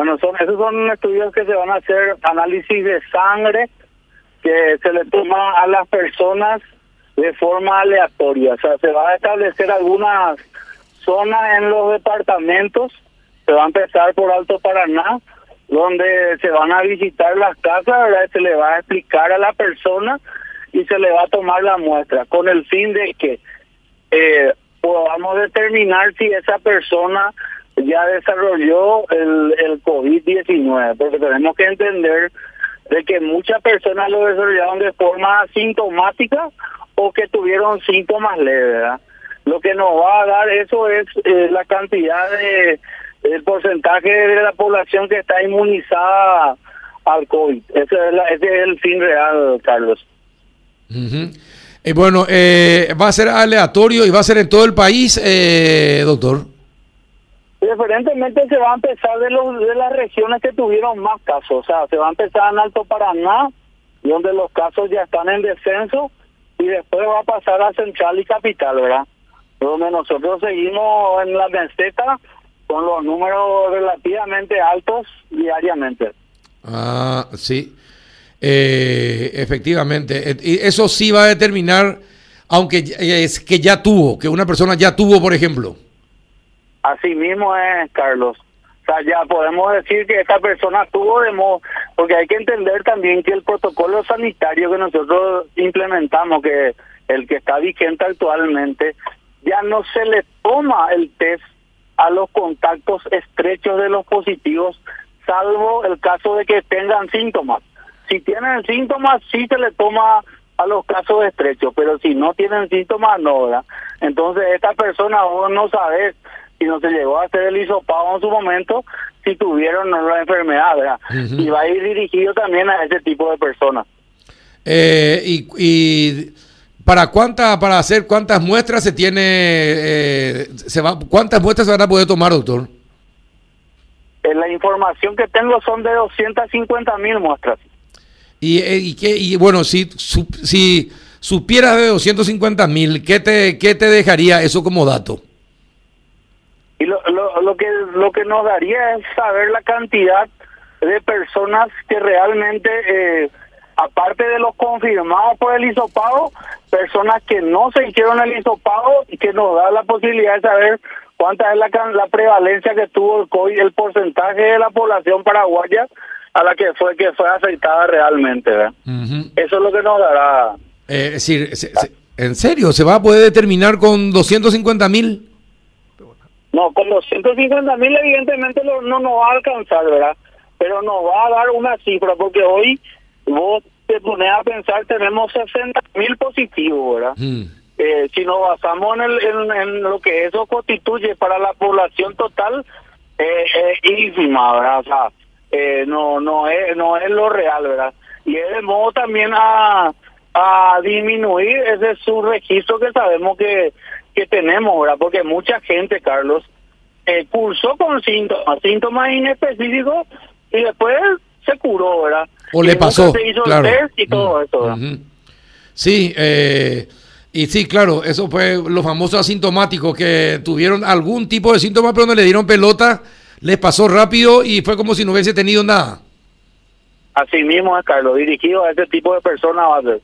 Bueno, son, esos son estudios que se van a hacer, análisis de sangre que se le toma a las personas de forma aleatoria. O sea, se va a establecer algunas zonas en los departamentos, se va a empezar por Alto Paraná, donde se van a visitar las casas, ¿verdad? se le va a explicar a la persona y se le va a tomar la muestra, con el fin de que eh, podamos determinar si esa persona ya desarrolló el, el COVID-19, porque tenemos que entender de que muchas personas lo desarrollaron de forma asintomática o que tuvieron síntomas leves. Lo que nos va a dar eso es eh, la cantidad de el porcentaje de la población que está inmunizada al COVID. Ese es, la, ese es el fin real, Carlos. Y bueno, eh, va a ser aleatorio y va a ser en todo el país, eh, doctor. Preferentemente se va a empezar de, los, de las regiones que tuvieron más casos, o sea, se va a empezar en Alto Paraná, donde los casos ya están en descenso, y después va a pasar a Central y Capital, ¿verdad? Donde nosotros seguimos en la meseta con los números relativamente altos diariamente. Ah, sí. Eh, efectivamente. Y eso sí va a determinar, aunque es que ya tuvo, que una persona ya tuvo, por ejemplo. Así mismo es, Carlos. O sea, ya podemos decir que esta persona tuvo de modo, porque hay que entender también que el protocolo sanitario que nosotros implementamos, que el que está vigente actualmente, ya no se le toma el test a los contactos estrechos de los positivos, salvo el caso de que tengan síntomas. Si tienen síntomas, sí se le toma a los casos estrechos, pero si no tienen síntomas, no, ¿verdad? Entonces, esta persona vos no sabes si no se llegó a hacer el hisopado en su momento, si tuvieron no la enfermedad, ¿verdad? Y va a ir dirigido también a ese tipo de personas. Eh, y, y para cuánta, para hacer cuántas muestras se tiene, eh, se va, cuántas muestras se van a poder tomar, doctor. Eh, la información que tengo son de 250 mil muestras. Y, eh, y, qué, y bueno, si, su, si supieras de 250 mil, ¿qué te, ¿qué te dejaría eso como dato? Lo, que, lo que nos daría es saber la cantidad de personas que realmente, eh, aparte de los confirmados por el hisopado, personas que no se hicieron el hisopado y que nos da la posibilidad de saber cuánta es la, la prevalencia que tuvo el COVID, el porcentaje de la población paraguaya a la que fue que fue afectada realmente. Uh -huh. Eso es lo que nos dará. Eh, es decir, se, se, ¿en serio? ¿Se va a poder determinar con 250 mil? No, con 250 mil evidentemente no, no nos va a alcanzar, ¿verdad? Pero nos va a dar una cifra, porque hoy vos te pones a pensar, tenemos 60 mil positivos, ¿verdad? Mm. Eh, si nos basamos en, el, en, en, lo que eso constituye para la población total, eh, es ínfima, ¿verdad? O sea, eh, no no es no es lo real, ¿verdad? Y es de modo también a, a disminuir ese subregistro que sabemos que, que tenemos, ¿verdad? Porque mucha gente, Carlos, eh, cursó con síntomas, síntomas inespecíficos y después se curó, ¿verdad? O le pasó, se hizo claro. el test y todo Mm, eso. Sí, eh, y sí, claro, eso fue los famosos asintomáticos que tuvieron algún tipo de síntoma, pero no le dieron pelota, les pasó rápido y fue como si no hubiese tenido nada. Así mismo es, Carlos, dirigido a ese tipo de personas va a ser.